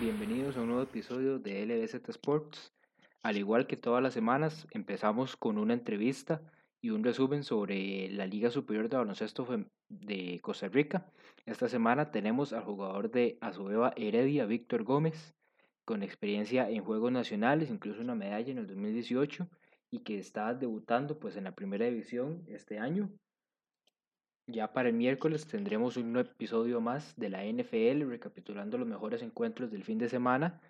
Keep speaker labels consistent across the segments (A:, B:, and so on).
A: bienvenidos a un nuevo episodio de LBZ Sports. Al igual que todas las semanas, empezamos con una entrevista y un resumen sobre la Liga Superior de Baloncesto de Costa Rica. Esta semana tenemos al jugador de Azubeba Heredia, Víctor Gómez, con experiencia en Juegos Nacionales, incluso una medalla en el 2018, y que está debutando pues, en la primera división este año. Ya para el miércoles tendremos un episodio más de la NFL, recapitulando los mejores encuentros del fin de semana.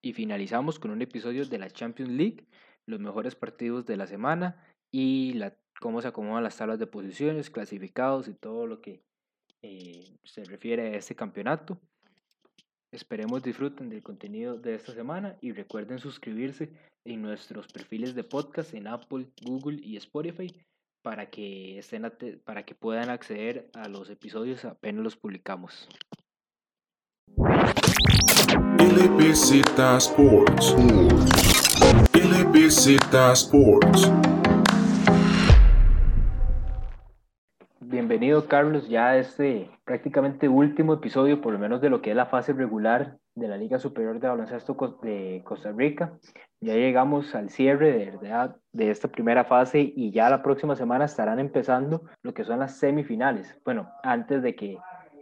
A: Y finalizamos con un episodio de la Champions League, los mejores partidos de la semana y la, cómo se acomodan las tablas de posiciones, clasificados y todo lo que eh, se refiere a este campeonato. Esperemos disfruten del contenido de esta semana y recuerden suscribirse en nuestros perfiles de podcast en Apple, Google y Spotify para que estén para que puedan acceder a los episodios apenas los publicamos. Bienvenido Carlos ya a este prácticamente último episodio, por lo menos de lo que es la fase regular de la Liga Superior de Baloncesto de Costa Rica. Ya llegamos al cierre de, verdad de esta primera fase y ya la próxima semana estarán empezando lo que son las semifinales. Bueno, antes de que,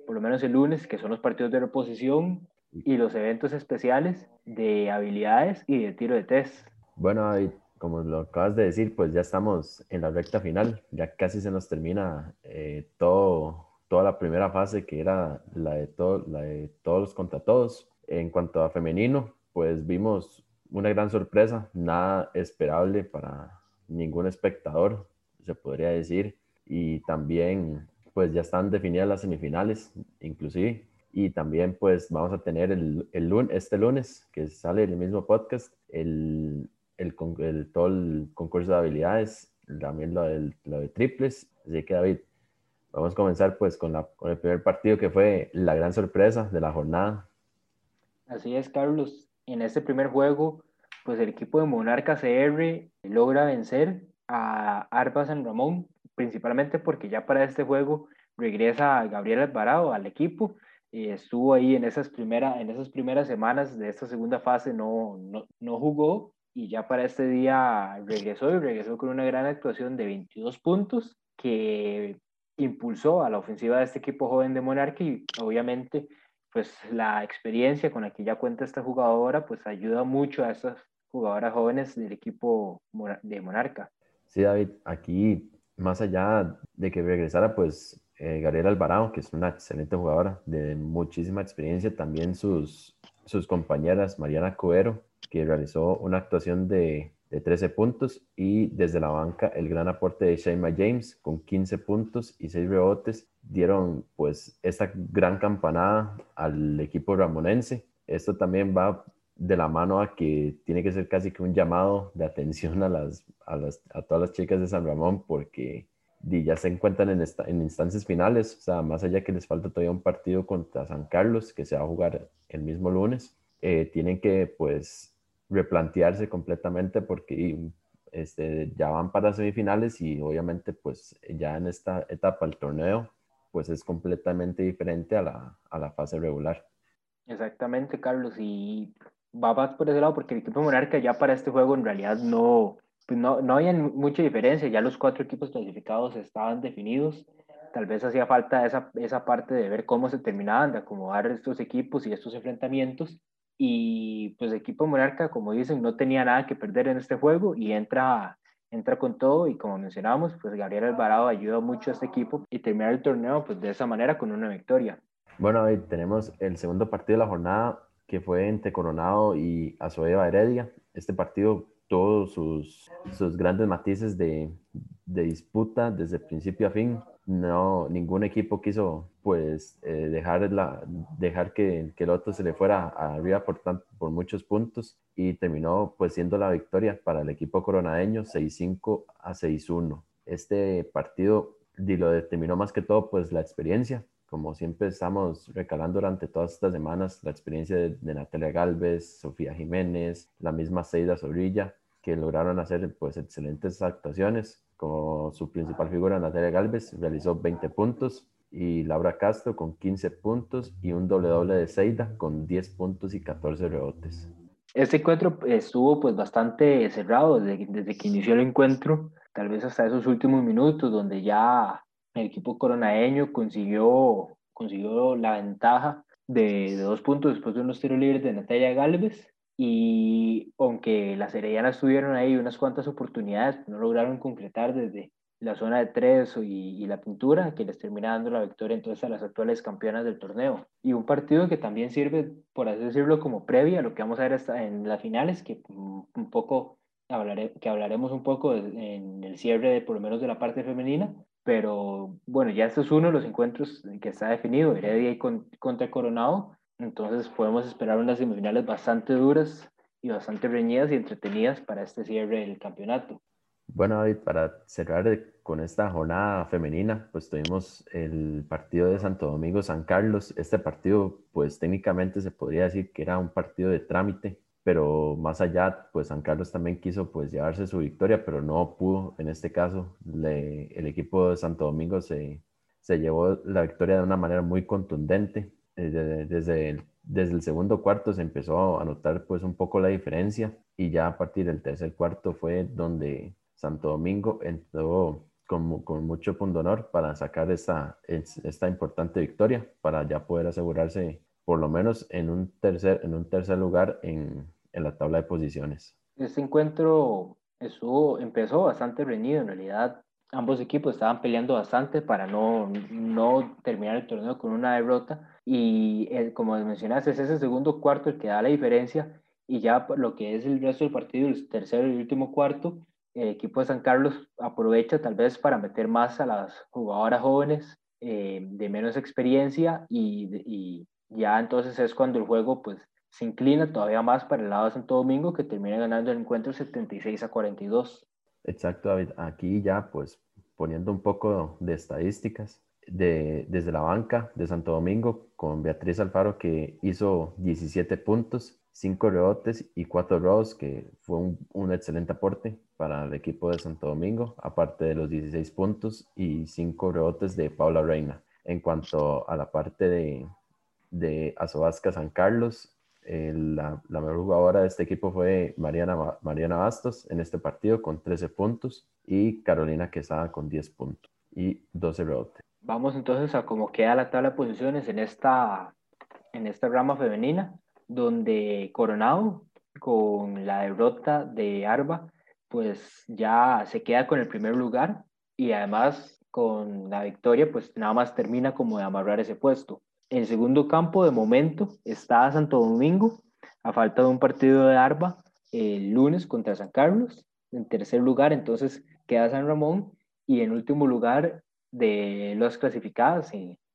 A: por lo menos el lunes, que son los partidos de reposición y los eventos especiales de habilidades y de tiro de test.
B: Bueno, como lo acabas de decir, pues ya estamos en la recta final, ya casi se nos termina eh, todo, toda la primera fase que era la de, todo, la de todos contra todos. En cuanto a femenino, pues vimos una gran sorpresa, nada esperable para ningún espectador, se podría decir, y también pues ya están definidas las semifinales, inclusive, y también pues vamos a tener el, el este lunes, que sale el mismo podcast, el, el, el, todo el concurso de habilidades, también lo, lo de triples. Así que David, vamos a comenzar pues con, la, con el primer partido que fue la gran sorpresa de la jornada.
A: Así es, Carlos. En este primer juego, pues el equipo de Monarca CR logra vencer a Arpa San Ramón, principalmente porque ya para este juego regresa Gabriel Alvarado al equipo y estuvo ahí en esas, primera, en esas primeras semanas de esta segunda fase, no, no, no jugó, y ya para este día regresó y regresó con una gran actuación de 22 puntos que impulsó a la ofensiva de este equipo joven de Monarca y obviamente pues la experiencia con la que ya cuenta esta jugadora pues ayuda mucho a estas jugadoras jóvenes del equipo de Monarca.
B: Sí, David, aquí más allá de que regresara pues eh, Gabriela Alvarado, que es una excelente jugadora de muchísima experiencia, también sus, sus compañeras Mariana Coero que realizó una actuación de, de 13 puntos y desde la banca el gran aporte de Shaima James con 15 puntos y 6 rebotes dieron pues esta gran campanada al equipo ramonense. Esto también va de la mano a que tiene que ser casi que un llamado de atención a, las, a, las, a todas las chicas de San Ramón porque ya se encuentran en, esta, en instancias finales, o sea, más allá que les falta todavía un partido contra San Carlos que se va a jugar el mismo lunes, eh, tienen que pues replantearse completamente porque este, ya van para semifinales y obviamente pues ya en esta etapa del torneo pues es completamente diferente a la, a la fase regular.
A: Exactamente, Carlos, y va más por ese lado porque el equipo Monarca ya para este juego en realidad no, pues no, no había mucha diferencia, ya los cuatro equipos clasificados estaban definidos, tal vez hacía falta esa, esa parte de ver cómo se terminaban de acomodar estos equipos y estos enfrentamientos y pues el equipo Monarca, como dicen, no tenía nada que perder en este juego y entra, entra con todo y como mencionamos, pues Gabriel Alvarado ayuda mucho a este equipo y terminar el torneo pues de esa manera con una victoria.
B: Bueno, hoy tenemos el segundo partido de la jornada que fue entre Coronado y Azoeva Heredia. Este partido todos sus, sus grandes matices de, de disputa desde principio a fin no, ningún equipo quiso pues eh, dejar, la, dejar que, que, el otro se le fuera arriba por, por muchos puntos y terminó pues siendo la victoria para el equipo coronadeño 6-5 a 6-1. Este partido lo determinó más que todo pues la experiencia, como siempre estamos recalando durante todas estas semanas, la experiencia de, Natalia Galvez, Sofía Jiménez, la misma Seida Sobrilla, que lograron hacer pues excelentes actuaciones como su principal figura, Natalia Galvez, realizó 20 puntos y Laura Castro con 15 puntos y un doble doble de Seida con 10 puntos y 14 rebotes.
A: Este encuentro estuvo pues bastante cerrado desde, desde que inició el encuentro, tal vez hasta esos últimos minutos donde ya el equipo coronaeño consiguió, consiguió la ventaja de, de dos puntos después de unos tiros libres de Natalia Galvez y aunque las Heredianas tuvieron ahí unas cuantas oportunidades, no lograron concretar desde la zona de tres y, y, la pintura, que les termina dando la victoria entonces a las actuales campeonas del torneo. Y un partido que también sirve, por así decirlo, como previa a lo que vamos a ver hasta en las finales, que un poco hablaré, que hablaremos un poco en el cierre por lo menos de la parte femenina, pero bueno, ya este es uno de los encuentros que está definido, Heredia y contra Coronado, entonces podemos esperar unas semifinales bastante duras y bastante reñidas y entretenidas para este cierre del campeonato.
B: Bueno, David, para cerrar con esta jornada femenina, pues tuvimos el partido de Santo Domingo San Carlos. Este partido, pues técnicamente se podría decir que era un partido de trámite, pero más allá, pues San Carlos también quiso pues llevarse su victoria, pero no pudo. En este caso, el equipo de Santo Domingo se, se llevó la victoria de una manera muy contundente. Eh, desde, el, desde el segundo cuarto se empezó a notar pues un poco la diferencia y ya a partir del tercer cuarto fue donde Santo Domingo entró con, con mucho pundonor para sacar esta, esta importante victoria, para ya poder asegurarse por lo menos en un tercer, en un tercer lugar en, en la tabla de posiciones.
A: Este encuentro empezó bastante reñido, en realidad ambos equipos estaban peleando bastante para no, no terminar el torneo con una derrota y el, como mencionaste es ese segundo cuarto el que da la diferencia y ya lo que es el resto del partido, el tercero y último cuarto, el equipo de San Carlos aprovecha tal vez para meter más a las jugadoras jóvenes eh, de menos experiencia y, y, ya entonces es cuando el juego pues se inclina todavía más para el lado de Santo Domingo que termina ganando el encuentro 76 a 42.
B: Exacto, David. Aquí ya pues poniendo un poco de estadísticas, de, desde la banca de Santo Domingo con Beatriz Alfaro que hizo 17 puntos, 5 rebotes y 4 robos, que fue un, un, excelente aporte para el equipo de Santo Domingo, aparte de los 16 puntos y 5 rebotes de Paula Reina. En cuanto a la parte de, de San Carlos, eh, la, la, mejor jugadora de este equipo fue Mariana, Mariana Bastos en este partido con 13 puntos y Carolina Quesada con 10 puntos y 12 rebotes.
A: Vamos entonces a cómo queda la tabla de posiciones en esta, en esta rama femenina, donde Coronado, con la derrota de Arba, pues ya se queda con el primer lugar y además con la victoria, pues nada más termina como de amarrar ese puesto. En segundo campo, de momento, está Santo Domingo, a falta de un partido de Arba el lunes contra San Carlos. En tercer lugar, entonces, queda San Ramón. Y en último lugar, de los clasificados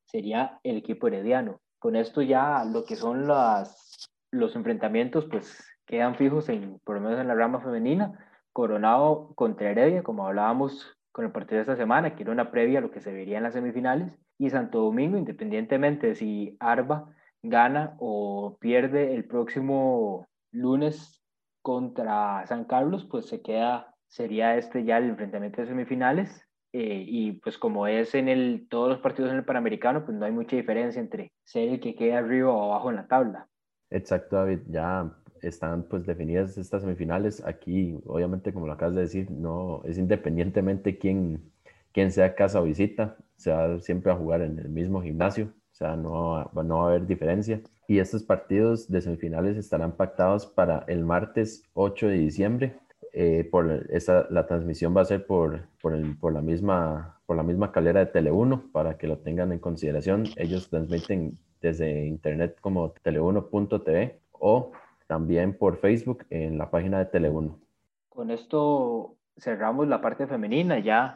A: sería el equipo herediano. Con esto ya lo que son las, los enfrentamientos pues quedan fijos en, por lo menos en la rama femenina. Coronado contra Heredia, como hablábamos con el partido de esta semana, que era una previa a lo que se vería en las semifinales. Y Santo Domingo, independientemente de si Arba gana o pierde el próximo lunes contra San Carlos, pues se queda, sería este ya el enfrentamiento de semifinales eh, y pues como es en el, todos los partidos en el Panamericano, pues no hay mucha diferencia entre ser el que queda arriba o abajo en la tabla.
B: Exacto, David. Ya están pues definidas estas semifinales. Aquí, obviamente, como lo acabas de decir, no es independientemente quién, quién sea casa o visita, se va siempre a jugar en el mismo gimnasio, o sea, no, no va a haber diferencia. Y estos partidos de semifinales estarán pactados para el martes 8 de diciembre eh, por esa, la transmisión va a ser por, por, el, por, la misma, por la misma calera de Tele1 para que lo tengan en consideración. Ellos transmiten desde internet como tele1.tv o también por Facebook en la página de Tele1.
A: Con esto cerramos la parte femenina, ya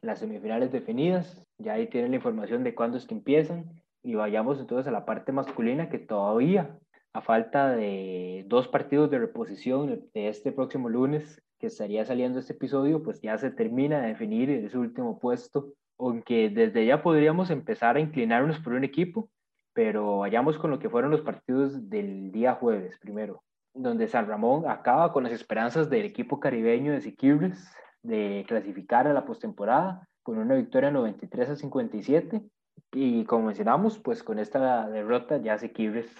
A: las semifinales definidas, ya ahí tienen la información de cuándo es que empiezan y vayamos entonces a la parte masculina que todavía a falta de dos partidos de reposición de este próximo lunes que estaría saliendo este episodio, pues ya se termina de definir ese último puesto, aunque desde ya podríamos empezar a inclinarnos por un equipo, pero vayamos con lo que fueron los partidos del día jueves primero, donde San Ramón acaba con las esperanzas del equipo caribeño de Siquirres de clasificar a la postemporada con una victoria 93 a 57 Y como mencionamos, pues con esta derrota ya Siquirres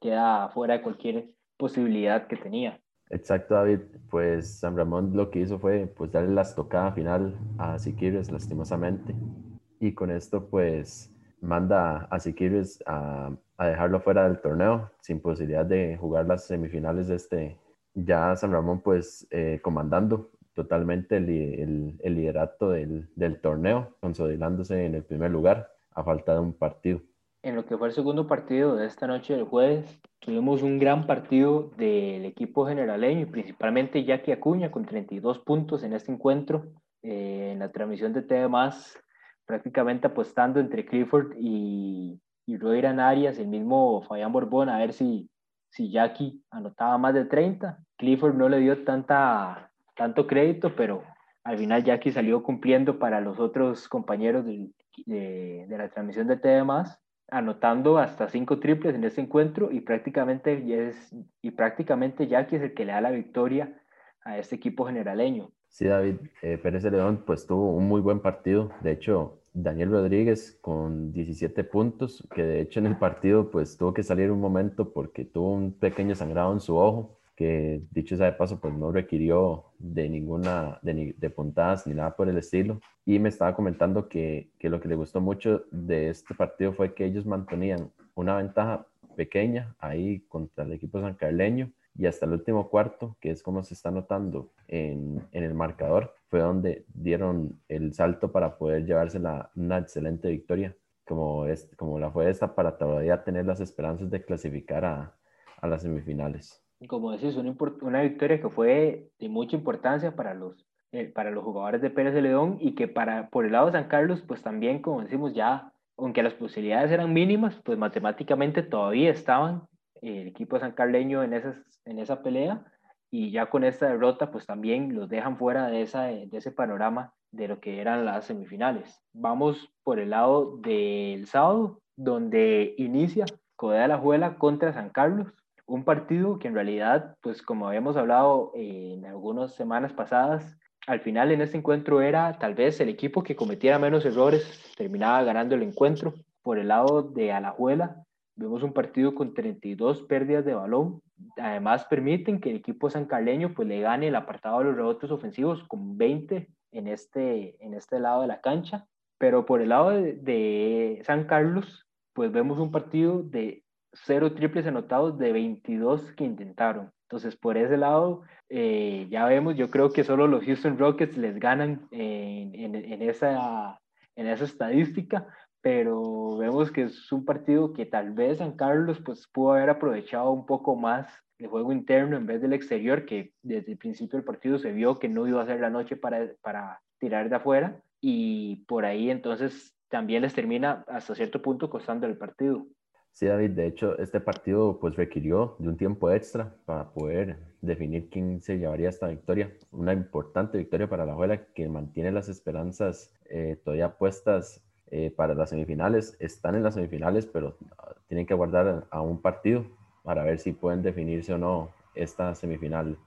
A: queda fuera de cualquier posibilidad que tenía.
B: Exacto, David. Pues San Ramón lo que hizo fue pues darle la estocada final a Siquirres, lastimosamente. Y con esto pues manda a Siquirres a, a, dejarlo fuera del torneo, sin posibilidad de jugar las semifinales de este. Ya San Ramón pues eh, comandando totalmente el, el, liderato del, del torneo, consolidándose en el primer lugar a falta de un partido.
A: En lo que fue el segundo partido de esta noche del jueves, tuvimos un gran partido del equipo generaleño y principalmente Jackie Acuña con 32 puntos en este encuentro. Eh, en la transmisión de TV Más, prácticamente apostando entre Clifford y, y Roiran Arias, el mismo Fabián Borbón, a ver si, si Jackie anotaba más de 30. Clifford no le dio tanta, tanto crédito, pero al final Jackie salió cumpliendo para los otros compañeros de, de, de la transmisión de TV Más anotando hasta cinco triples en este encuentro y prácticamente, es, y prácticamente Jackie es el que le da la victoria a este equipo generaleño.
B: Sí, David, eh, Pérez León pues tuvo un muy buen partido. De hecho, Daniel Rodríguez con 17 puntos, que de hecho en el partido pues tuvo que salir un momento porque tuvo un pequeño sangrado en su ojo que dicho sea de paso, pues no requirió de ninguna, de, puntadas ni nada por el estilo. Y me estaba comentando que, lo que le gustó mucho de este partido fue que ellos mantenían una ventaja pequeña ahí contra el equipo sancarleño y hasta el último cuarto, que es como se está notando en, el marcador, fue donde dieron el salto para poder llevarse una excelente victoria, como, es, como la fue esta, para todavía tener las esperanzas de clasificar a las semifinales
A: como decís, una, una victoria que fue de mucha importancia para los, eh, para los jugadores de Pérez de León y que para, por el lado de San Carlos, pues también, como decimos, ya, aunque las posibilidades eran mínimas, pues matemáticamente todavía estaban el equipo sancarleño en, esas, en esa pelea y ya con esta derrota, pues también los dejan fuera de, esa, de ese panorama de lo que eran las semifinales. Vamos por el lado del sábado, donde inicia Codea de la Juela contra San Carlos un partido que en realidad, pues como habíamos hablado en algunas semanas pasadas, al final en este encuentro era tal vez el equipo que cometiera menos errores, terminaba ganando el encuentro. Por el lado de Alajuela, vemos un partido con 32 pérdidas de balón. Además, permiten que el equipo sancarleño pues, le gane el apartado de los rebotes ofensivos con 20 en este, en este lado de la cancha. Pero por el lado de, de San Carlos, pues vemos un partido de cero triples anotados de 22 que intentaron. Entonces, por ese lado, eh, ya vemos, yo creo que solo los Houston Rockets les ganan en, en, esa, en esa estadística, pero vemos que es un partido que tal vez San Carlos pues, pudo haber aprovechado un poco más el juego interno en vez del exterior, que desde el principio del partido se vio que no iba a ser la noche para, para tirar de afuera, y por ahí entonces también les termina hasta cierto punto costando el partido.
B: Sí, David, de hecho, este partido pues requirió de un tiempo extra para poder definir quién se llevaría esta victoria. Una importante victoria para la Juela que mantiene las esperanzas eh, todavía puestas eh, para las semifinales. Están en las semifinales, pero ah, tienen que aguardar a un partido para ver si pueden definirse o no esta semifinal.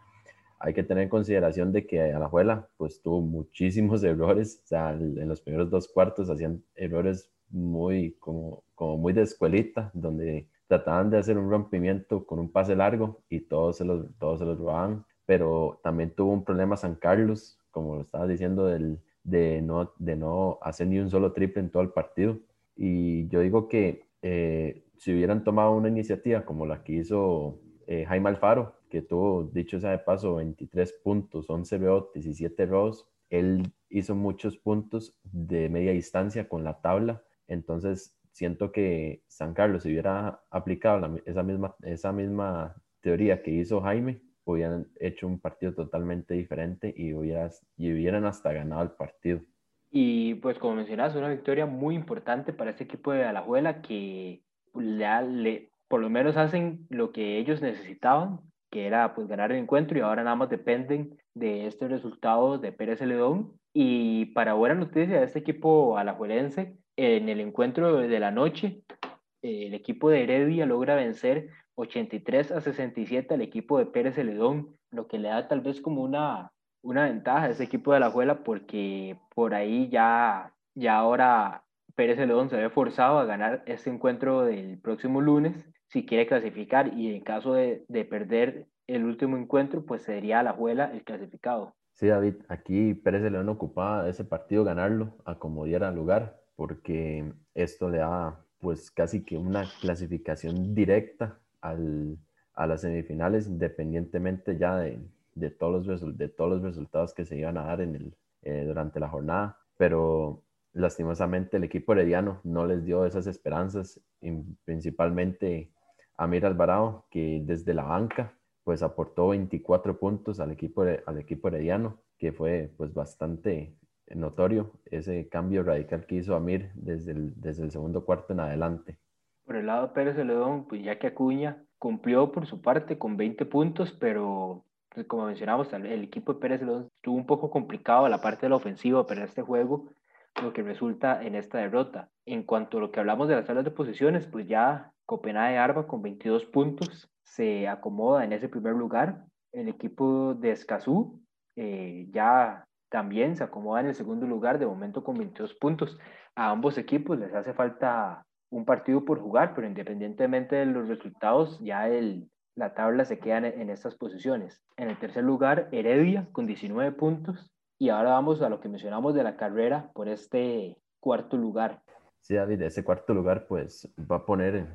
B: Hay que tener en consideración de que Alajuela pues tuvo muchísimos errores, en los primeros dos cuartos hacían errores muy como, como muy de escuelita, donde trataban de hacer un rompimiento con un pase largo y todos se los, todos se los robaban, pero también tuvo un problema San Carlos, como lo estaba diciendo, del, de, no, de no hacer ni un solo triple en todo el partido. Y yo digo que eh, si hubieran tomado una iniciativa como la que hizo eh, Jaime Alfaro, que tuvo, dicho sea de paso, 23 puntos, 11 rebotes y 7 robos, él hizo muchos puntos de media distancia con la tabla entonces, siento que San Carlos, si hubiera aplicado esa, misma, esa misma teoría que hizo Jaime, hubieran hecho un partido totalmente diferente y, hubieras, y hubieran hasta ganado el partido.
A: Y pues como mencionas, una victoria muy importante para este equipo de Alajuela que le, le, por lo menos hacen lo que ellos necesitaban, que era pues ganar el encuentro y ahora nada más dependen de este resultado de Pérez Celedón. Y para buena noticia este equipo alajuelense, en el encuentro de la noche, el equipo de Heredia logra vencer 83 a 67 al equipo de Pérez Celedón, lo que le da tal vez como una, una ventaja a ese equipo de la Juela porque por ahí ya, ya ahora Pérez León se ve forzado a ganar este encuentro del próximo lunes si quiere clasificar y en caso de, de perder el último encuentro, pues sería la Juela el clasificado.
B: Sí, David, aquí Pérez de León ocupaba ese partido ganarlo a como diera lugar, porque esto le da pues casi que una clasificación directa al, a las semifinales, independientemente ya de, de, todos, los, de todos los resultados que se iban a dar en el, eh, durante la jornada. Pero lastimosamente el equipo herediano no les dio esas esperanzas, principalmente a Mir Alvarado, que desde la banca pues aportó 24 puntos al equipo, al equipo herediano, que fue pues bastante notorio ese cambio radical que hizo Amir desde el, desde el segundo cuarto en adelante.
A: Por el lado de Pérez Celedón, pues ya que Acuña cumplió por su parte con 20 puntos, pero pues, como mencionamos, el equipo de Pérez Celedón estuvo un poco complicado la parte de la ofensiva para este juego, lo que resulta en esta derrota. En cuanto a lo que hablamos de las salas de posiciones, pues ya Copenhague Arba con 22 puntos se acomoda en ese primer lugar. El equipo de Escazú eh, ya también se acomoda en el segundo lugar, de momento con 22 puntos. A ambos equipos les hace falta un partido por jugar, pero independientemente de los resultados, ya el, la tabla se queda en, estas posiciones. En el tercer lugar, Heredia con 19 puntos. Y ahora vamos a lo que mencionamos de la carrera por este cuarto lugar.
B: Sí, David, ese cuarto lugar pues va a poner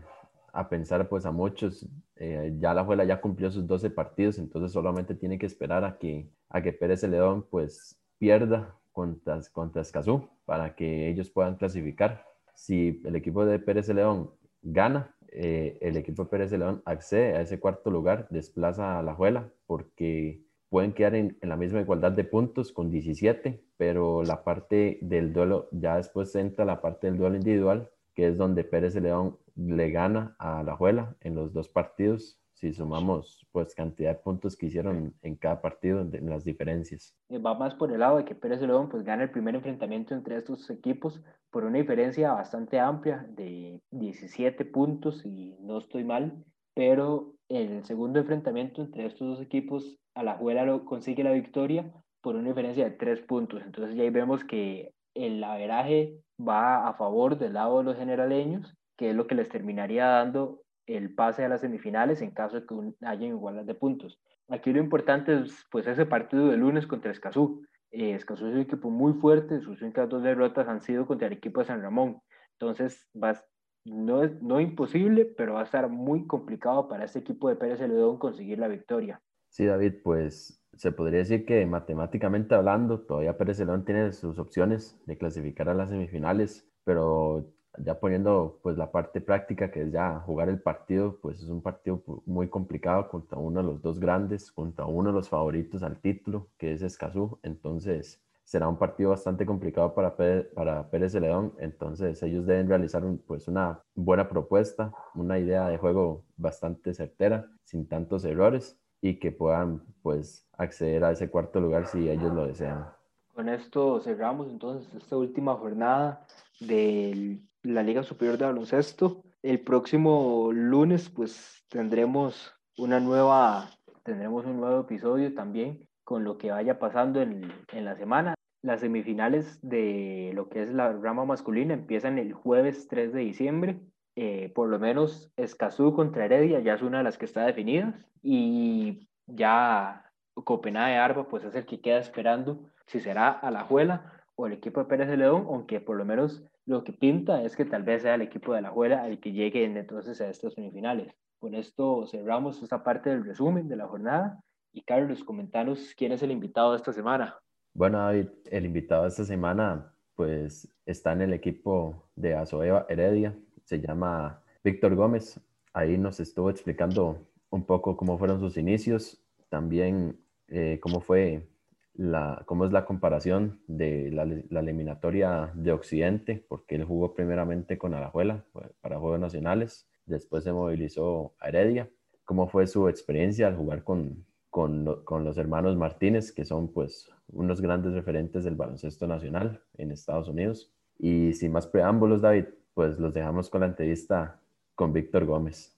B: a pensar pues a muchos. Eh, ya la Juela ya cumplió sus 12 partidos, entonces solamente tiene que esperar a que, a que Pérez León pues pierda contra, contra Escazú para que ellos puedan clasificar. Si el equipo de Pérez León gana, eh, el equipo de Pérez León accede a ese cuarto lugar, desplaza a la Juela porque pueden quedar en, en, la misma igualdad de puntos con 17, pero la parte del duelo, ya después entra la parte del duelo individual, que es donde Pérez León le gana a la Juela en los dos partidos, si sumamos pues cantidad de puntos que hicieron en cada partido, en las diferencias.
A: Eh, va más por el lado de que Pérez León pues gana el primer enfrentamiento entre estos equipos por una diferencia bastante amplia de 17 puntos y no estoy mal, pero el segundo enfrentamiento entre estos dos equipos a la Juela lo consigue la victoria por una diferencia de 3 puntos. Entonces ya ahí vemos que el averaje va a favor del lado de los generaleños que es lo que les terminaría dando el pase a las semifinales en caso de que haya igualdad de puntos. Aquí lo importante es pues ese partido de lunes contra Escazú. Eh, Escazú es un equipo muy fuerte, sus únicas dos derrotas han sido contra el equipo de San Ramón. Entonces, va, no es no imposible, pero va a estar muy complicado para este equipo de Pérez Celedón conseguir la victoria.
B: Sí, David, pues se podría decir que matemáticamente hablando, todavía Pérez Celedón tiene sus opciones de clasificar a las semifinales, pero ya poniendo pues la parte práctica que es ya jugar el partido, pues es un partido muy complicado contra uno de los dos grandes, contra uno de los favoritos al título, que es Escazú. Entonces será un partido bastante complicado para, para Pérez Celedón. Entonces ellos deben realizar pues una buena propuesta, una idea de juego bastante certera, sin tantos errores y que puedan pues acceder a ese cuarto lugar si ellos lo desean.
A: Con esto cerramos entonces esta última jornada del la Liga Superior de Baloncesto. El próximo lunes pues tendremos una nueva, tendremos un nuevo episodio también con lo que vaya pasando en, en la semana. Las semifinales de lo que es la rama masculina empiezan el jueves 3 de diciembre. Eh, por lo menos Escazú contra Heredia ya es una de las que está definida y ya Copenhague Arba pues es el que queda esperando si será a la Juela o el equipo de Pérez de León, aunque por lo menos lo que pinta es que tal vez sea el equipo de la Juela el que llegue entonces a estas semifinales. Con esto cerramos esta parte del resumen de la jornada. Y Carlos, comentanos quién es el invitado de esta semana.
B: Bueno, David, el invitado de esta semana pues está en el equipo de Azoeva Heredia, se llama Víctor Gómez. Ahí nos estuvo explicando un poco cómo fueron sus inicios, también eh, cómo fue la, cómo es la comparación de la, eliminatoria de Occidente, porque él jugó primeramente con Alajuela para Juegos Nacionales, después se movilizó a Heredia, cómo fue su experiencia al jugar con, con, los hermanos Martínez, que son pues unos grandes referentes del baloncesto nacional en Estados Unidos. Y sin más preámbulos, David, pues los dejamos con la entrevista con Víctor Gómez.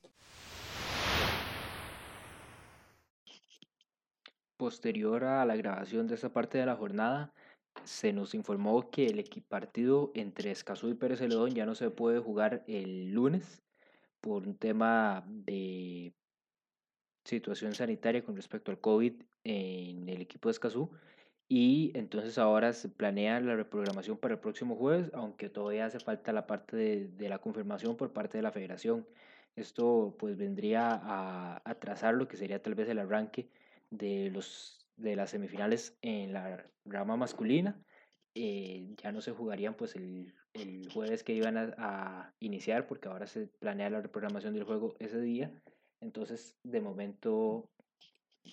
A: Posterior a la grabación de esta parte de la jornada, se nos informó que el partido entre Escazú y Pérez Celedón ya no se puede jugar el lunes por un tema de situación sanitaria con respecto al COVID en el equipo de Escazú y entonces ahora se planea la reprogramación para el próximo jueves, aunque todavía hace falta la parte de, de la confirmación por parte de la federación. Esto pues vendría a atrasar lo que sería tal vez el arranque de, los, de las semifinales en la rama masculina. Eh, ya no se jugarían pues el, el jueves que iban a, iniciar porque ahora se planea la reprogramación del juego ese día. Entonces de momento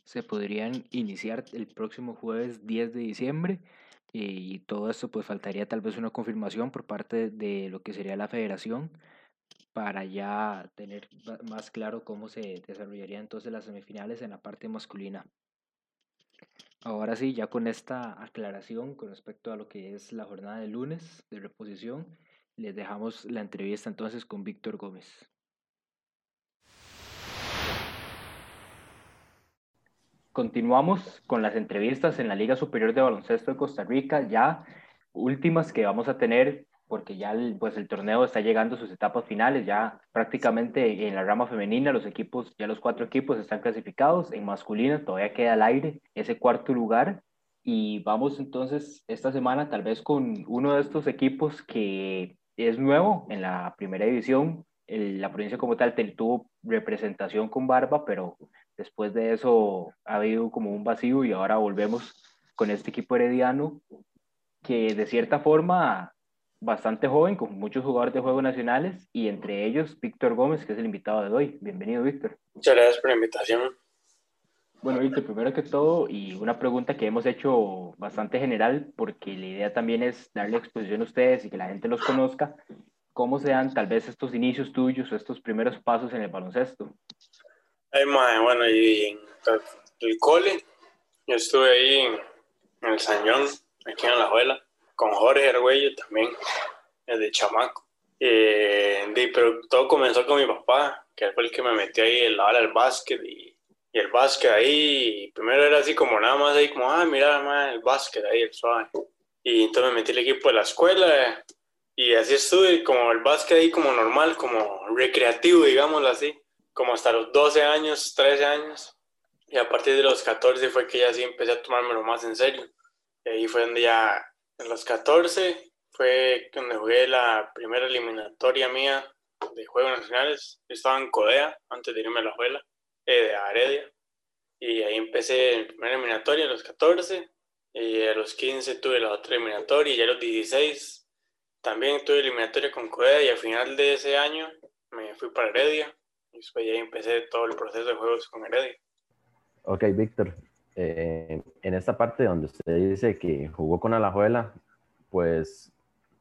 A: se podrían iniciar el próximo jueves 10 de diciembre eh, y todo esto pues faltaría tal vez una confirmación por parte de lo que sería la federación para ya tener más claro cómo se desarrollarían entonces las semifinales en la parte masculina. Ahora sí, ya con esta aclaración con respecto a lo que es la jornada de lunes de reposición, les dejamos la entrevista entonces con Víctor Gómez. Continuamos con las entrevistas en la Liga Superior de Baloncesto de Costa Rica, ya últimas que vamos a tener porque ya el, pues el torneo está llegando a sus etapas finales, ya prácticamente en la rama femenina los equipos, ya los cuatro equipos están clasificados, en masculino todavía queda al aire ese cuarto lugar y vamos entonces esta semana tal vez con uno de estos equipos que es nuevo en la primera división, el, la provincia como tal tuvo representación con Barba, pero Después de eso ha habido como un vacío y ahora volvemos con este equipo herediano que de cierta forma bastante joven, con muchos jugadores de juegos nacionales y entre ellos Víctor Gómez, que es el invitado de hoy. Bienvenido, Víctor.
C: Muchas gracias por la invitación.
A: Bueno, Víctor, primero que todo, y una pregunta que hemos hecho bastante general, porque la idea también es darle exposición a ustedes y que la gente los conozca. ¿Cómo se dan tal vez estos inicios tuyos o estos primeros pasos en el baloncesto?
C: Ay, madre, bueno, y en el cole, yo estuve ahí en, el Sañón, aquí en la abuela, con Jorge Argüello también, desde chamaco. Eh, pero todo comenzó con mi papá, que fue el que me metió ahí el lado del básquet y, y, el básquet ahí. primero era así como nada más ahí, como, ah, mira, el básquet ahí, el suave. Y entonces me metí el equipo de la escuela y así estuve, como el básquet ahí, como normal, como recreativo, digámoslo así como hasta los 12 años, 13 años. Y a partir de los 14 fue que ya sí empecé a tomármelo más en serio. Y ahí fue donde ya, en los 14, fue donde jugué la primera eliminatoria mía de Juegos Nacionales. estaba en Codea, antes de irme a la escuela, eh, de Aredia. Y ahí empecé en primera eliminatoria a los 14. Y a los 15 tuve la otra eliminatoria. Y a los 16 también tuve eliminatoria con Codea. Y al final de ese año me fui para Heredia y después ya empecé todo el proceso de juegos con Heredia.
B: Ok, Víctor. Eh, en esta parte donde usted dice que jugó con Alajuela, pues,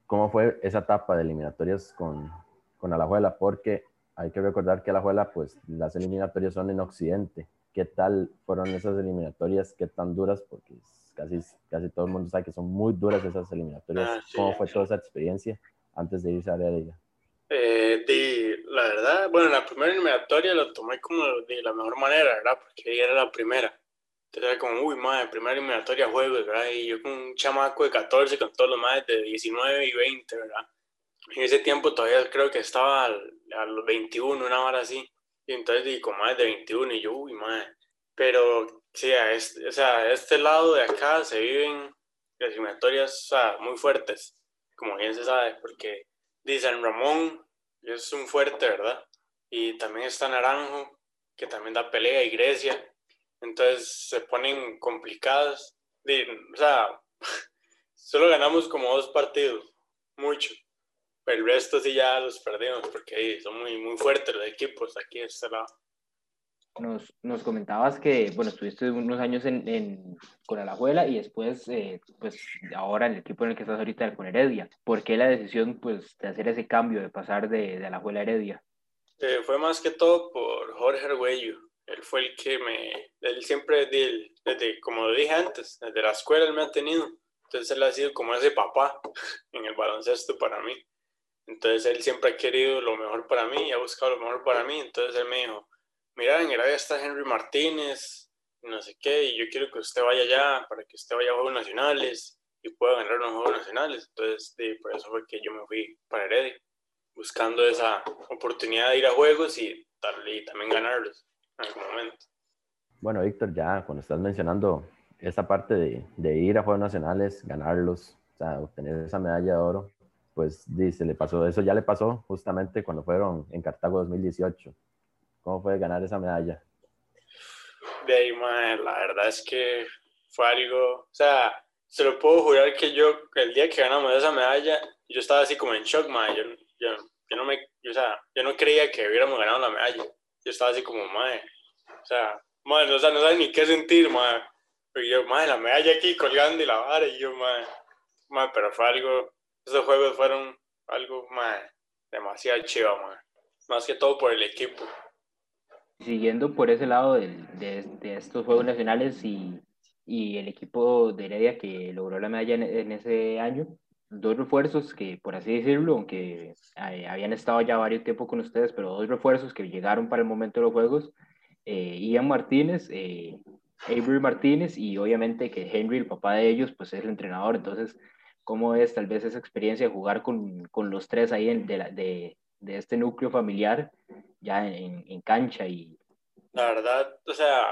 B: ¿cómo fue esa etapa de eliminatorias con, con Alajuela? Porque hay que recordar que Alajuela, pues, las eliminatorias son en Occidente. ¿Qué tal fueron esas eliminatorias? ¿Qué tan duras? Porque casi, casi todo el mundo sabe que son muy duras esas eliminatorias. Ah, ¿Cómo fue toda esa experiencia antes de irse a Heredia?
C: Eh, de, la verdad, bueno, la primera eliminatoria lo tomé como de la mejor manera, ¿verdad? Porque era la primera. Era como, uy, madre, primera eliminatoria juego, ¿verdad? Y yo con un chamaco de 14, con todos los más de 19 y 20, ¿verdad? En ese tiempo todavía creo que estaba a los 21, una hora así. Y entonces di con más de 21 y yo, uy, madre. Pero, sí, a este, o sea, a este lado de acá se viven las eliminatorias o sea, muy fuertes, como bien se sabe, porque de San Ramón es un fuerte, ¿verdad? Y también está Naranjo, que también da pelea, y Grecia. Entonces se ponen complicadas. o sea, solo ganamos como dos partidos, mucho. Pero el resto sí ya los perdimos porque son muy, muy fuertes los equipos aquí de este lado.
A: Nos, nos comentabas que, bueno, estuviste unos años en, en con Alajuela y después, eh, pues, ahora en el equipo en el que estás ahorita con Heredia. ¿Por qué la decisión, pues, de hacer ese cambio, de pasar de, de Alajuela a Heredia?
C: Eh, fue más que todo por Jorge Argüello. Él fue el que me, él siempre, desde, desde, como dije antes, desde la escuela él me ha tenido. Entonces él ha sido como ese papá en el baloncesto para mí. Entonces él siempre ha querido lo mejor para mí y ha buscado lo mejor para mí. Entonces él me dijo, mira, en Heredia está Henry Martínez, no sé qué, y yo quiero que usted vaya allá para que usted vaya a Juegos Nacionales y pueda ganar los Juegos Nacionales. Entonces, por eso fue que yo me fui para Heredia, buscando esa oportunidad de ir a Juegos y, y también ganarlos en algún momento.
B: Bueno, Víctor, ya cuando estás mencionando esa parte de, de, ir a Juegos Nacionales, ganarlos, o sea, obtener esa medalla de oro, pues dice, le pasó, eso ya le pasó justamente cuando fueron en Cartago 2018. ¿Cómo fue ganar esa medalla?
C: De ahí, la verdad es que fue algo, o sea, se lo puedo jurar que yo, el día que ganamos esa medalla, yo estaba así como en shock, man. Yo, yo, yo no me, o sea, yo no creía que hubiéramos ganado la medalla. Yo estaba así como, madre, o sea, madre, no, no sabes ni qué sentir, madre. Pero yo, madre, la medalla aquí colgando y la vara, y yo, madre, madre, pero fue algo, esos juegos fueron algo, madre, demasiado chido, madre. Más que todo por el equipo.
A: Siguiendo por ese lado de, de, de estos Juegos Nacionales y y el equipo de Heredia que logró la medalla en, ese año. Dos refuerzos que, por así decirlo, aunque eh, habían estado ya varios tiempo con ustedes, pero dos refuerzos que llegaron para el momento de los Juegos, eh, Ian Martínez, eh, Avery Martínez y obviamente que Henry, el papá de ellos, pues es el entrenador. Entonces, ¿cómo es tal vez esa experiencia de jugar con, con los tres ahí de, de, de, este núcleo familiar ya en, en cancha? y
C: La verdad, o sea,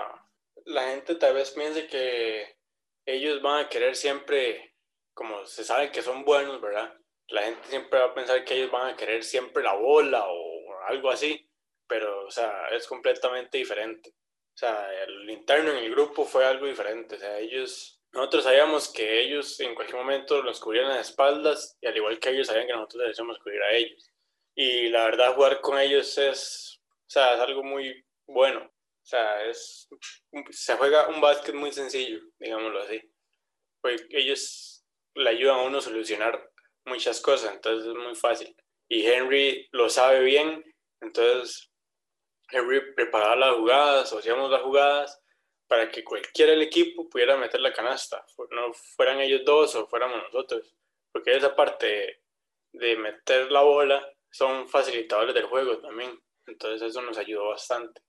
C: la gente tal vez piense que ellos van a querer siempre, como se sabe que son buenos, ¿verdad? La gente siempre va a pensar que ellos van a querer siempre la bola o algo así, pero, o sea, es completamente diferente. O sea, el interno en el grupo fue algo diferente. O sea, ellos, nosotros sabíamos que ellos en cualquier momento nos cubrían las espaldas y al igual que ellos sabían que nosotros debíamos cubrir a ellos. Y la verdad, jugar con ellos es, o sea, es algo muy bueno. O sea, es, se juega un básquet muy sencillo, digámoslo así. Pues ellos le ayudan a uno a solucionar muchas cosas, entonces es muy fácil. Y Henry lo sabe bien, entonces Henry preparaba las jugadas, hacíamos las jugadas para que cualquiera del equipo pudiera meter la canasta, no fueran ellos dos o fuéramos nosotros, porque esa parte de meter la bola son facilitadores del juego también, entonces eso nos ayudó bastante.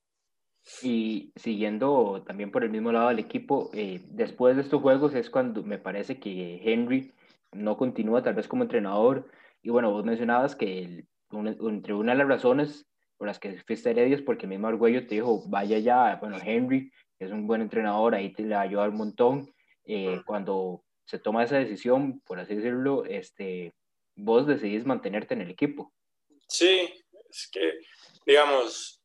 A: Y siguiendo también por el mismo lado del equipo, eh, después de estos juegos es cuando me parece que Henry no continúa tal vez como entrenador. Y bueno, vos mencionabas que entre una de las razones por las que fuiste Heredia es porque el mismo Argüello te dijo, vaya ya, bueno, Henry es un buen entrenador, ahí te le va a ayudar un montón. Eh, cuando se toma esa decisión, por así decirlo, este, vos decidís mantenerte en el equipo.
C: Sí, es que, digamos,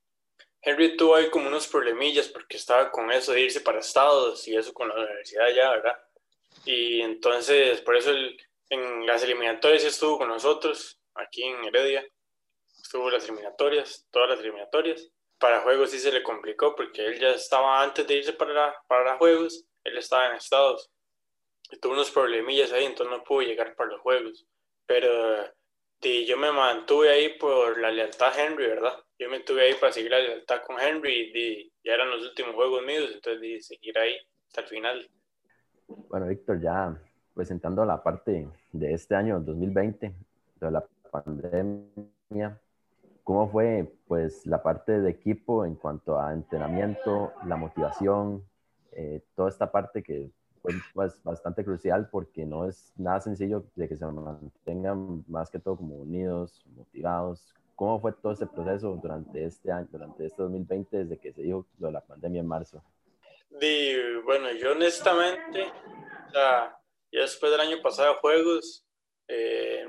C: Henry tuvo ahí como unos problemillas porque estaba con eso de irse para Estados y eso con la universidad ya, ¿verdad? Y entonces, por eso en las eliminatorias estuvo con nosotros, aquí en Heredia. Estuvo las eliminatorias, todas las eliminatorias. Para juegos sí se le complicó porque él ya estaba antes de irse para, para juegos, él estaba en Estados. Y tuvo unos problemillas ahí, entonces no pudo llegar para los juegos. Pero yo me mantuve ahí por la lealtad a Henry, ¿verdad? Yo me tuve ahí para seguir la lealtad con Henry y ya eran los últimos juegos míos, entonces di seguir ahí hasta el final.
B: Bueno, Víctor, ya presentando la parte de este año 2020, de la pandemia, ¿cómo fue pues la parte de equipo en cuanto a entrenamiento, la motivación, eh, toda esta parte que fue pues, bastante crucial porque no es nada sencillo de que se mantengan más que todo como unidos, motivados, ¿Cómo fue todo ese proceso durante este año, durante este 2020, desde que se dijo lo de la pandemia en marzo?
C: bueno, yo honestamente, ya, después del año pasado juegos, eh,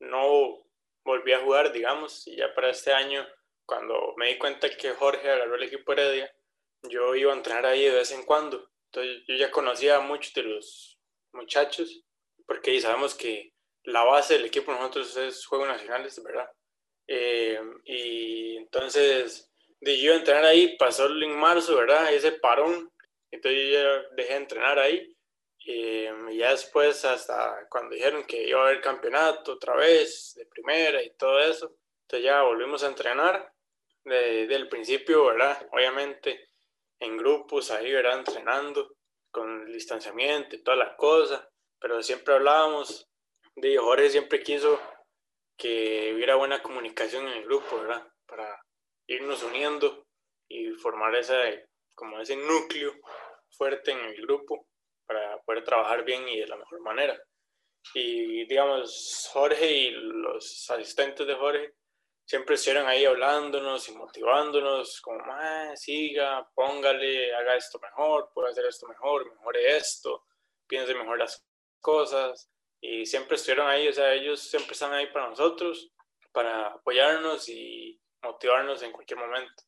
C: no volví a jugar, digamos, y ya para este año, cuando me di cuenta que Jorge agarró el equipo Heredia, yo iba a entrenar ahí de vez en cuando. Entonces yo ya conocía a muchos de los muchachos, porque sabemos que la base del equipo nosotros es Juegos Nacionales, ¿verdad? Eh, y entonces de yo entrenar ahí, pasó en marzo, ¿verdad? Ese parón, entonces yo ya dejé de entrenar ahí. Eh, y ya después, hasta cuando dijeron que iba a haber campeonato otra vez, de primera y todo eso, entonces ya volvimos a entrenar desde el principio, ¿verdad? Obviamente en grupos ahí, ¿verdad? Entrenando con el distanciamiento y todas las cosas, pero siempre hablábamos, de Jorge siempre quiso que hubiera buena comunicación en el grupo, ¿verdad? Para irnos uniendo y formar ese, como ese núcleo fuerte en el grupo. para poder trabajar bien y de la mejor manera. Y digamos, Jorge y los asistentes de Jorge siempre estuvieron ahí hablándonos y motivándonos, como, siga, póngale, haga esto mejor, puede hacer esto mejor, mejore esto, piense mejor las cosas. Y siempre estuvieron ahí, o sea, ellos siempre están ahí para nosotros, para apoyarnos y motivarnos en cualquier momento.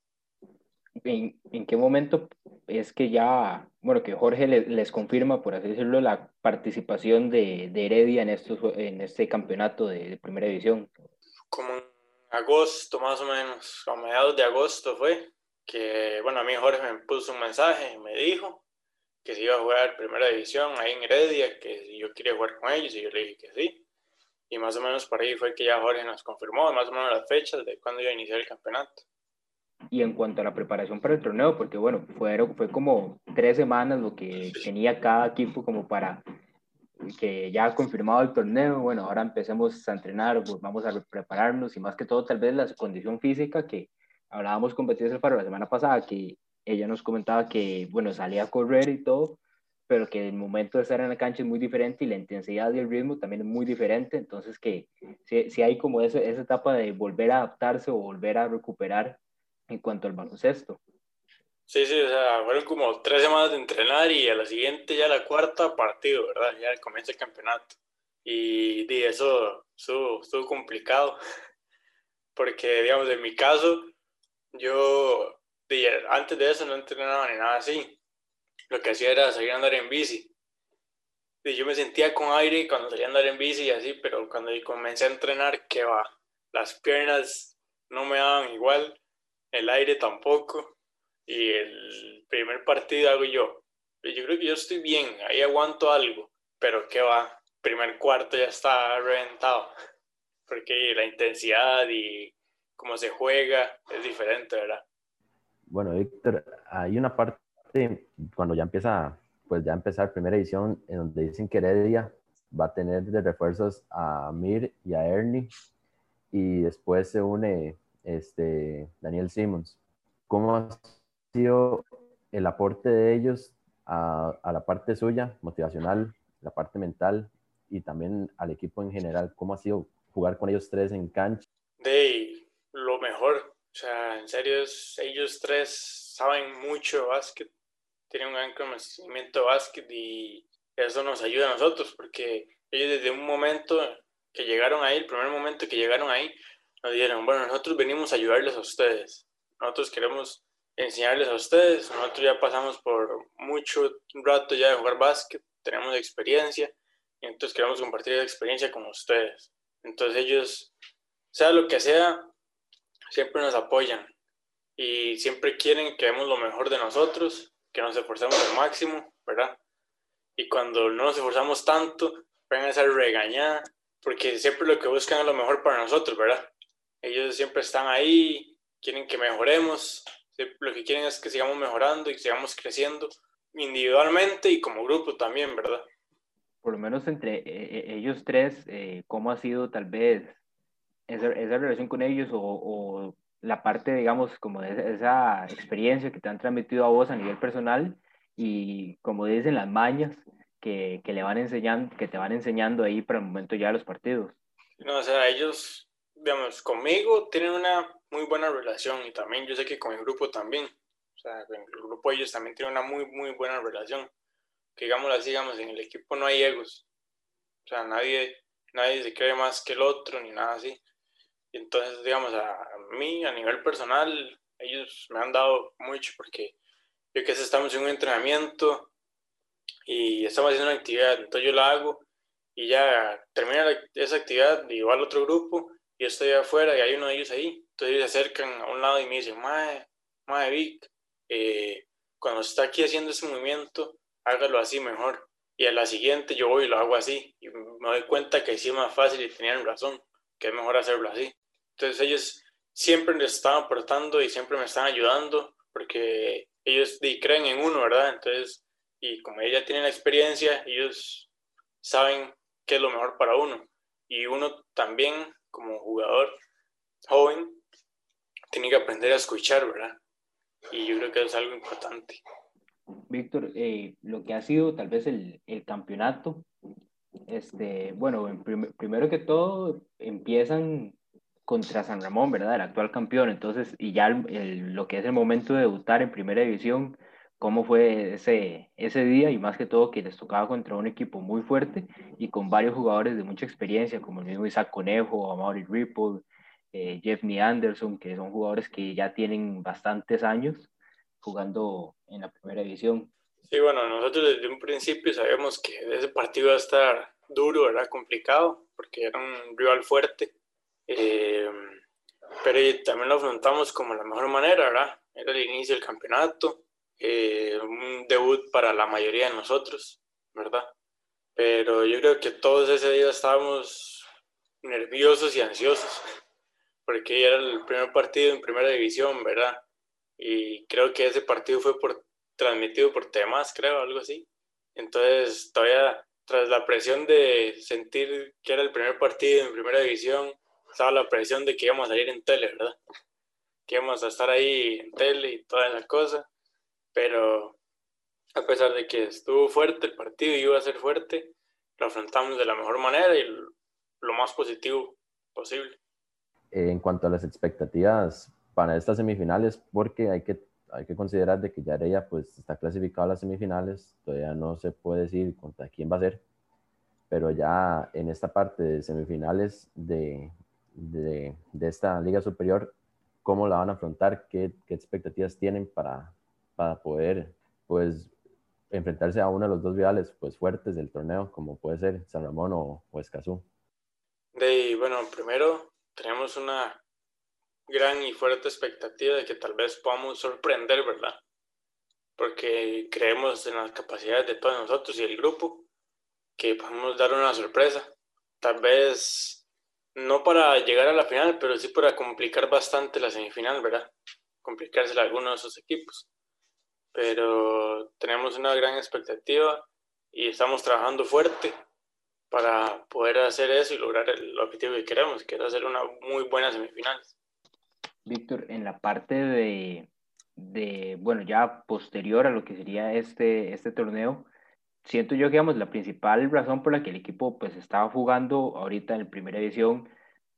A: ¿En, en qué momento es que ya, bueno, que Jorge les, confirma, por así decirlo, la participación de, de Heredia en, estos, en este campeonato de, primera división?
C: Como en agosto, más o menos, a mediados de agosto fue, que, bueno, a mí Jorge me puso un mensaje me dijo que se iba a jugar primera división ahí en Heredia, que si yo quería jugar con ellos, y yo le dije que sí. Y más o menos por ahí fue que ya Jorge nos confirmó más o menos las fechas de cuándo iba a iniciar el campeonato.
A: Y en cuanto a la preparación para el torneo, porque bueno, fue, fue como tres semanas lo que tenía cada equipo como para que ya ha confirmado el torneo, bueno, ahora empecemos a entrenar, pues vamos a prepararnos y más que todo tal vez la condición física que hablábamos con Beatriz para la semana pasada, que ella nos comentaba que, bueno, salía a correr y todo, pero que el momento de estar en la cancha es muy diferente y la intensidad y el ritmo también es muy diferente, entonces que si, hay como esa, esa etapa de volver a adaptarse o volver a recuperar en cuanto al baloncesto.
C: Sí, sí, o sea, fueron como tres semanas de entrenar y a la siguiente ya la cuarta partido, ¿verdad? Ya comienza el campeonato. Y, y eso estuvo, estuvo, complicado, porque, digamos, en mi caso, yo antes de eso no entrenaba ni nada así. Lo que hacía era salir a andar en bici. Y yo me sentía con aire cuando salía a andar en bici y así, pero cuando comencé a entrenar, ¿qué va? Las piernas no me daban igual el aire tampoco. Y el primer partido hago yo. Yo creo que yo estoy bien, ahí aguanto algo, pero ¿qué va? Primer cuarto ya está reventado, porque la intensidad y cómo se juega es diferente, ¿verdad?
B: Bueno, Víctor, hay una parte cuando ya empieza, pues ya empezar primera edición, en donde dicen que Heredia va a tener de refuerzos a Mir y a Ernie, y después se une este, Daniel Simmons. ¿Cómo ha sido el aporte de ellos a, la parte suya, motivacional, la parte mental y también al equipo en general? ¿Cómo ha sido jugar con ellos tres en cancha?
C: De lo mejor, o sea, en serio, ellos tres saben mucho de básquet, tienen un gran conocimiento de básquet y eso nos ayuda a nosotros porque ellos desde un momento que llegaron ahí, el primer momento que llegaron ahí, nos dijeron, bueno, nosotros venimos a ayudarles a ustedes, nosotros queremos enseñarles a ustedes, nosotros ya pasamos por mucho rato ya de jugar básquet, tenemos experiencia, y entonces queremos compartir esa experiencia con ustedes. Entonces ellos, sea lo que sea, siempre nos apoyan y siempre quieren que demos lo mejor de nosotros, que nos esforcemos al máximo, ¿verdad? Y cuando no nos esforzamos tanto, van a ser regañada, porque siempre lo que buscan es lo mejor para nosotros, ¿verdad? Ellos siempre están ahí, quieren que mejoremos, lo que quieren es que sigamos mejorando y sigamos creciendo individualmente y como grupo también, ¿verdad?
A: Por lo menos entre eh, eh, ellos tres, eh, ¿cómo ha sido tal vez esa, esa relación con ellos o, o, la parte, digamos, como de esa experiencia que te han transmitido a vos a nivel personal y como dicen las mañas que, que le van enseñando, que te van enseñando ahí para el momento ya de los partidos?
C: No, o sea, ellos digamos, conmigo tienen una muy buena relación y también yo sé que con el grupo también. O sea, con el grupo ellos también tienen una muy, muy buena relación. Que digámoslo así, digamos, en el equipo no hay egos. O sea, nadie, nadie se cree más que el otro ni nada así. Y entonces, digamos, a, mí, a nivel personal, ellos me han dado mucho porque yo que sé, estamos en un entrenamiento y estamos haciendo una actividad, entonces yo la hago y ya termina esa actividad y va al otro grupo yo estoy afuera y hay uno de ellos ahí. Entonces ellos se acercan a un lado y me dicen, Mae, Mae Vic, eh, cuando está aquí haciendo ese movimiento, hágalo así mejor. Y a la siguiente yo voy y lo hago así. Y me doy cuenta que sí es más fácil y tenían razón, que es mejor hacerlo así. Entonces ellos siempre me están aportando y siempre me están ayudando porque ellos creen en uno, ¿verdad? Entonces, y como ella tiene la experiencia, ellos saben qué es lo mejor para uno. Y uno también como jugador joven, tiene que aprender a escuchar, ¿verdad? Y yo creo que es algo importante.
A: Víctor, eh, lo que ha sido tal vez el, el campeonato, este, bueno, primero que todo empiezan contra San Ramón, ¿verdad? El actual campeón, entonces, y ya lo que es el momento de debutar en primera división, cómo fue ese, ese día y más que todo que les tocaba contra un equipo muy fuerte y con varios jugadores de mucha experiencia, como el mismo Isaac Conejo, Amaury Ripple, eh, Jeffney Anderson, que son jugadores que ya tienen bastantes años jugando en la primera división.
C: Sí, bueno, nosotros desde un principio sabíamos que ese partido iba a estar duro, era complicado, porque era un rival fuerte, eh, pero también lo afrontamos como la mejor manera, ¿verdad? Era el inicio del campeonato, eh, un debut para la mayoría de nosotros, ¿verdad? Pero yo creo que todos ese día estábamos nerviosos y ansiosos, porque era el primer partido en primera división, ¿verdad? Y creo que ese partido fue por, transmitido por temas, creo, algo así. Entonces, todavía tras la presión de sentir que era el primer partido en primera división, estaba la presión de que íbamos a ir en tele, ¿verdad? Que íbamos a estar ahí en tele y toda esa cosa pero a pesar de que estuvo fuerte el partido y iba a ser fuerte, lo afrontamos de la mejor manera y lo más positivo posible.
B: En cuanto a las expectativas para estas semifinales, porque hay que, hay que considerar de que ya ella pues está clasificada a las semifinales, todavía no se puede decir contra quién va a ser, pero ya en esta parte de semifinales de, de, de esta liga superior, ¿cómo la van a afrontar? ¿Qué, qué expectativas tienen para, para poder pues enfrentarse a uno de los dos rivales pues fuertes del torneo como puede ser San Ramón o, o Escazú.
C: De, bueno, primero tenemos una gran y fuerte expectativa de que tal vez podamos sorprender, ¿verdad? Porque creemos en las capacidades de todos nosotros y el grupo, que podemos dar una sorpresa. Tal vez no para llegar a la final, pero sí para complicar bastante la semifinal, ¿verdad? Complicarse a algunos de esos equipos pero tenemos una gran expectativa y estamos trabajando fuerte para poder hacer eso y lograr el objetivo que queremos, que es hacer una muy buena semifinal.
A: Víctor, en la parte de, de, bueno, ya posterior a lo que sería este, este torneo, siento yo que, digamos, la principal razón por la que el equipo pues estaba jugando ahorita en primera división,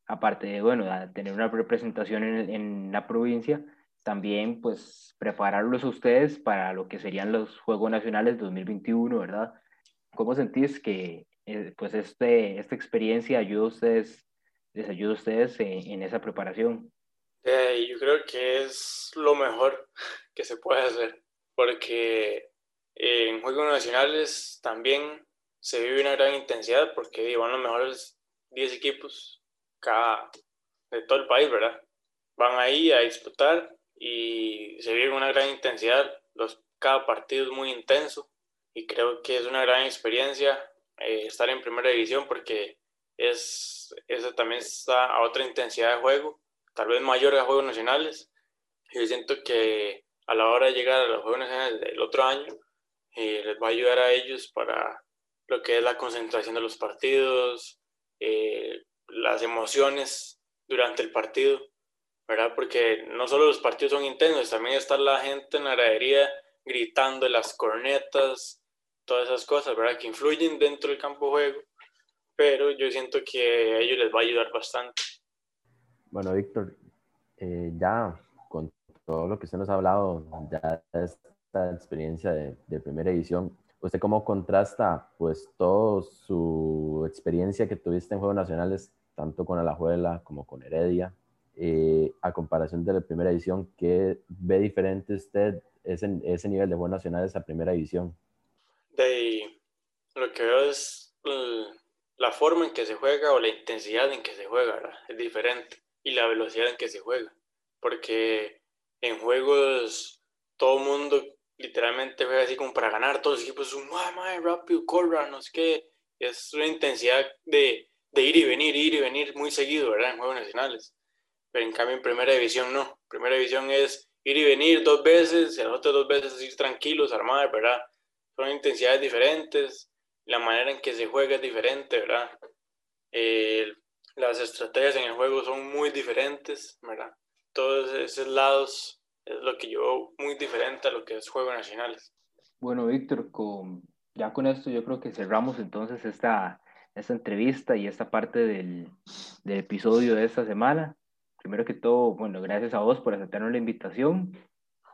A: aparte de, bueno, tener una representación en, en la provincia, también pues prepararlos ustedes para lo que serían los Juegos Nacionales 2021, ¿verdad? ¿Cómo sentís que eh, pues este, esta experiencia ayuda a ustedes, les ayuda a ustedes en, esa preparación?
C: Eh, yo creo que es lo mejor que se puede hacer, porque en Juegos Nacionales también se vive una gran intensidad, porque van los mejores 10 equipos cada, de todo el país, ¿verdad? Van ahí a disputar y se vive una gran intensidad. Los, cada partido es muy intenso y creo que es una gran experiencia eh, estar en primera división porque es, eso también está a otra intensidad de juego, tal vez mayor a juegos nacionales. Y yo siento que a la hora de llegar a los juegos nacionales del otro año, eh, les va a ayudar a ellos para lo que es la concentración de los partidos, eh, las emociones durante el partido ¿verdad? Porque no solo los partidos son intensos, también está la gente en la gradería gritando las cornetas, todas esas cosas, ¿verdad? Que influyen dentro del campo de juego, pero yo siento que a ellos les va a ayudar bastante.
B: Bueno, Víctor, eh, ya con todo lo que usted nos ha hablado, ya esta experiencia de, de primera edición, ¿usted cómo contrasta pues toda su experiencia que tuviste en Juegos Nacionales, tanto con Alajuela como con Heredia, eh, a comparación de la primera edición, ¿qué ve diferente usted ese, ese nivel de Juegos Nacionales a primera edición?
C: De, lo que veo es la forma en que se juega o la intensidad en que se juega, es diferente, y la velocidad en que se juega, porque en juegos todo mundo literalmente juega así como para ganar, todos los equipos son más rápido, corra, no sé qué, es una intensidad de, de ir y venir, ir y venir muy seguido, ¿verdad? En juegos nacionales pero en cambio en primera división no. Primera división es ir y venir dos veces, y las otras dos veces ir tranquilos, armar, ¿verdad? Son intensidades diferentes, la manera en que se juega es diferente, ¿verdad? Eh, las estrategias en el juego son muy diferentes, ¿verdad? Todos esos lados es lo que yo muy diferente a lo que es Juegos Nacionales.
A: Bueno, Víctor, con, ya con esto yo creo que cerramos entonces esta, esta entrevista y esta parte del, del episodio de esta semana. Primero que todo, bueno, gracias a vos por aceptarnos la invitación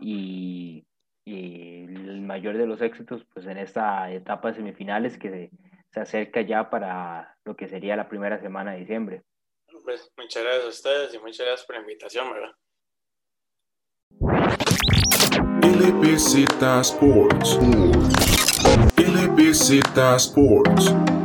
A: y, y el mayor de los éxitos pues en esta etapa de semifinales que se, se acerca ya para lo que sería la primera semana de diciembre.
C: Pues, muchas gracias a ustedes y muchas gracias por la invitación, ¿verdad?
D: LBZ Sports. LBZ Sports.